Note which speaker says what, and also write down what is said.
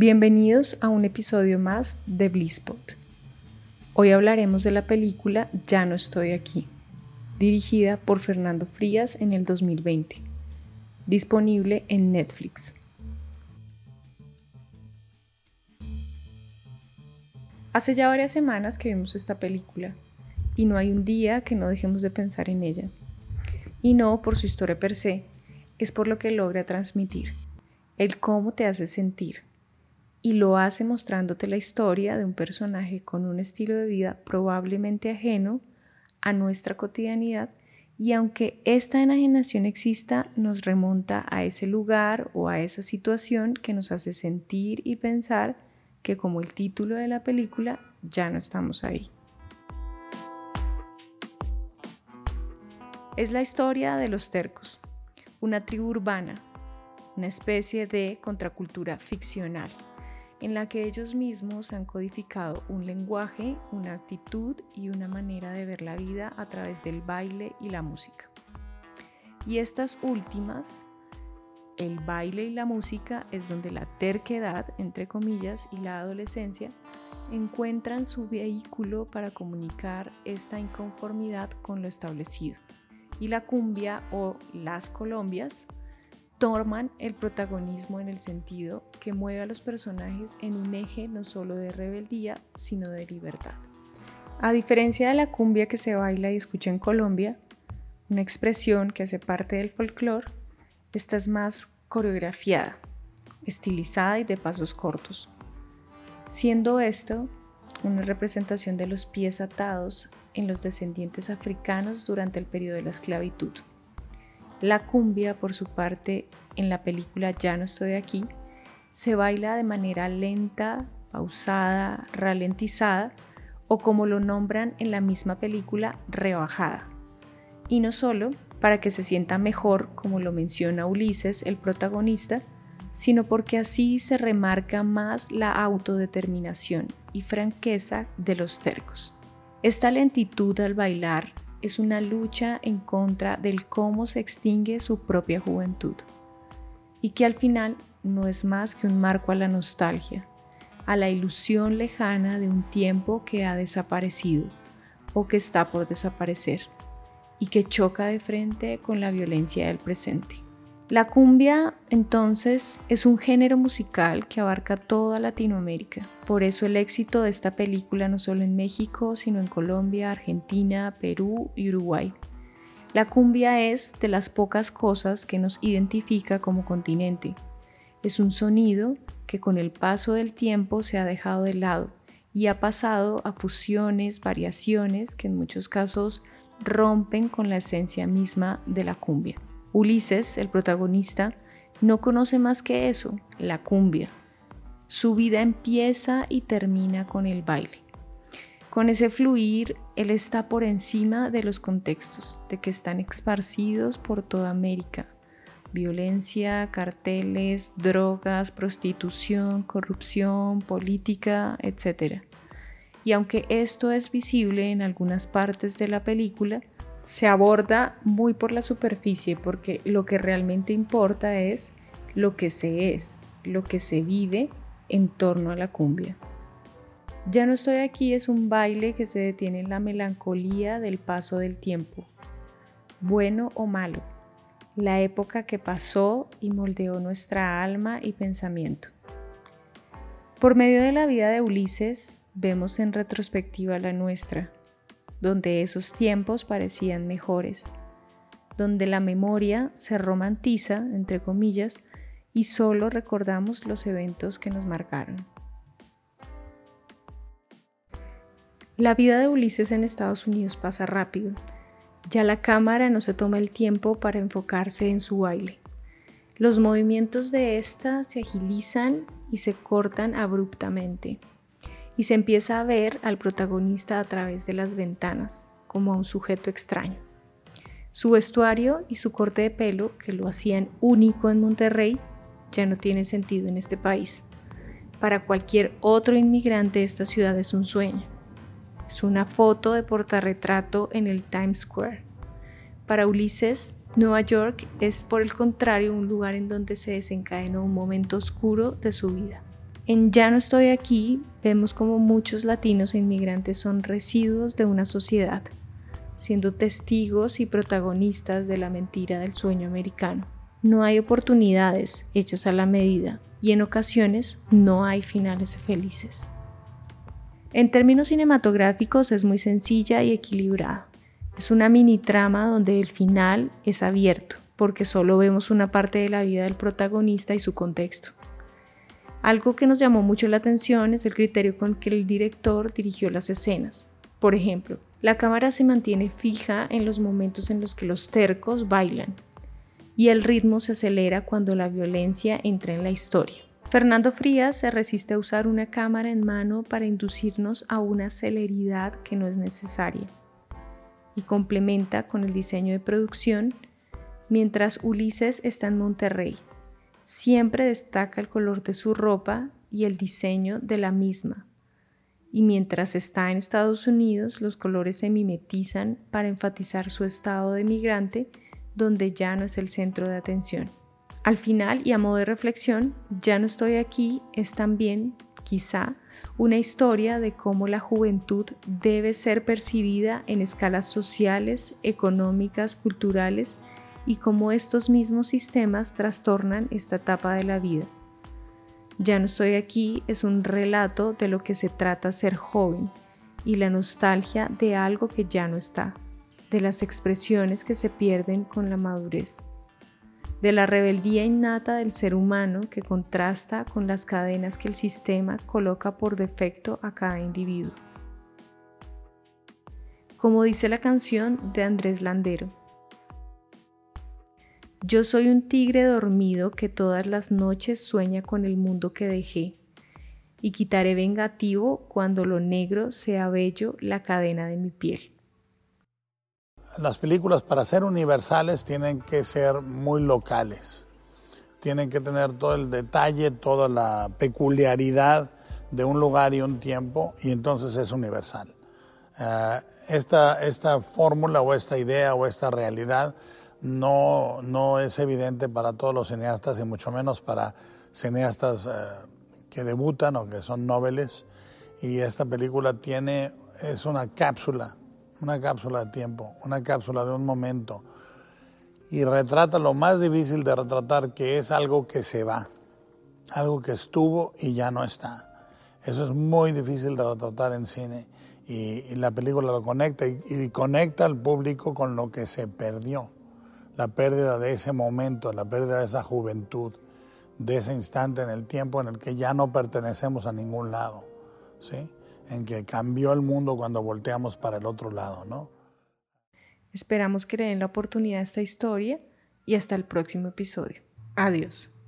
Speaker 1: Bienvenidos a un episodio más de Blisspot. Hoy hablaremos de la película Ya no estoy aquí, dirigida por Fernando Frías en el 2020, disponible en Netflix. Hace ya varias semanas que vimos esta película y no hay un día que no dejemos de pensar en ella. Y no por su historia per se, es por lo que logra transmitir, el cómo te hace sentir. Y lo hace mostrándote la historia de un personaje con un estilo de vida probablemente ajeno a nuestra cotidianidad y aunque esta enajenación exista, nos remonta a ese lugar o a esa situación que nos hace sentir y pensar que como el título de la película, ya no estamos ahí. Es la historia de los tercos, una tribu urbana, una especie de contracultura ficcional, en la que ellos mismos han codificado un lenguaje, una actitud y una manera de ver la vida a través del baile y la música. Y estas últimas el baile y la música es donde la terquedad, entre comillas, y la adolescencia encuentran su vehículo para comunicar esta inconformidad con lo establecido. Y la cumbia o las colombias toman el protagonismo en el sentido que mueve a los personajes en un eje no solo de rebeldía, sino de libertad. A diferencia de la cumbia que se baila y escucha en Colombia, una expresión que hace parte del folclore, esta es más coreografiada, estilizada y de pasos cortos, siendo esto una representación de los pies atados en los descendientes africanos durante el periodo de la esclavitud. La cumbia, por su parte, en la película Ya no estoy aquí, se baila de manera lenta, pausada, ralentizada o como lo nombran en la misma película, rebajada. Y no solo, para que se sienta mejor, como lo menciona Ulises, el protagonista, sino porque así se remarca más la autodeterminación y franqueza de los tercos. Esta lentitud al bailar es una lucha en contra del cómo se extingue su propia juventud y que al final no es más que un marco a la nostalgia, a la ilusión lejana de un tiempo que ha desaparecido o que está por desaparecer y que choca de frente con la violencia del presente. La cumbia entonces es un género musical que abarca toda Latinoamérica. Por eso el éxito de esta película no solo en México, sino en Colombia, Argentina, Perú y Uruguay. La cumbia es de las pocas cosas que nos identifica como continente. Es un sonido que con el paso del tiempo se ha dejado de lado y ha pasado a fusiones, variaciones que en muchos casos rompen con la esencia misma de la cumbia. Ulises, el protagonista, no conoce más que eso, la cumbia. Su vida empieza y termina con el baile. Con ese fluir, él está por encima de los contextos, de que están esparcidos por toda América. Violencia, carteles, drogas, prostitución, corrupción, política, etc. Y aunque esto es visible en algunas partes de la película, se aborda muy por la superficie porque lo que realmente importa es lo que se es, lo que se vive en torno a la cumbia. Ya no estoy aquí es un baile que se detiene en la melancolía del paso del tiempo, bueno o malo, la época que pasó y moldeó nuestra alma y pensamiento. Por medio de la vida de Ulises, vemos en retrospectiva la nuestra, donde esos tiempos parecían mejores, donde la memoria se romantiza, entre comillas, y solo recordamos los eventos que nos marcaron. La vida de Ulises en Estados Unidos pasa rápido. Ya la cámara no se toma el tiempo para enfocarse en su baile. Los movimientos de esta se agilizan y se cortan abruptamente y se empieza a ver al protagonista a través de las ventanas, como a un sujeto extraño. Su vestuario y su corte de pelo, que lo hacían único en Monterrey, ya no tiene sentido en este país. Para cualquier otro inmigrante esta ciudad es un sueño. Es una foto de portarretrato en el Times Square. Para Ulises, Nueva York es por el contrario un lugar en donde se desencadenó un momento oscuro de su vida. En Ya no estoy aquí vemos como muchos latinos e inmigrantes son residuos de una sociedad, siendo testigos y protagonistas de la mentira del sueño americano. No hay oportunidades hechas a la medida y en ocasiones no hay finales felices. En términos cinematográficos es muy sencilla y equilibrada. Es una mini trama donde el final es abierto, porque solo vemos una parte de la vida del protagonista y su contexto. Algo que nos llamó mucho la atención es el criterio con que el director dirigió las escenas. Por ejemplo, la cámara se mantiene fija en los momentos en los que los tercos bailan y el ritmo se acelera cuando la violencia entra en la historia. Fernando Frías se resiste a usar una cámara en mano para inducirnos a una celeridad que no es necesaria y complementa con el diseño de producción mientras Ulises está en Monterrey, Siempre destaca el color de su ropa y el diseño de la misma. Y mientras está en Estados Unidos, los colores se mimetizan para enfatizar su estado de migrante, donde ya no es el centro de atención. Al final, y a modo de reflexión, Ya no estoy aquí es también, quizá, una historia de cómo la juventud debe ser percibida en escalas sociales, económicas, culturales y cómo estos mismos sistemas trastornan esta etapa de la vida. Ya no estoy aquí es un relato de lo que se trata ser joven y la nostalgia de algo que ya no está, de las expresiones que se pierden con la madurez, de la rebeldía innata del ser humano que contrasta con las cadenas que el sistema coloca por defecto a cada individuo. Como dice la canción de Andrés Landero, yo soy un tigre dormido que todas las noches sueña con el mundo que dejé, y quitaré vengativo cuando lo negro sea bello la cadena de mi piel.
Speaker 2: Las películas para ser universales tienen que ser muy locales, tienen que tener todo el detalle, toda la peculiaridad de un lugar y un tiempo, y entonces es universal. Eh, esta, esta fórmula o esta idea o esta realidad no, no es evidente para todos los cineastas y mucho menos para cineastas eh, que debutan o que son noveles. Y esta película tiene, es una cápsula, una cápsula de tiempo, una cápsula de un momento. Y retrata lo más difícil de retratar, que es algo que se va, algo que estuvo y ya no está. Eso es muy difícil de retratar en cine y, la película lo conecta y conecta al público con lo que se perdió la pérdida de ese momento, la pérdida de esa juventud, de ese instante en el tiempo en el que ya no pertenecemos a ningún lado, ¿sí? En que cambió el mundo cuando volteamos para el otro lado, ¿no?
Speaker 1: Esperamos que le den la oportunidad a esta historia y hasta el próximo episodio. Adiós.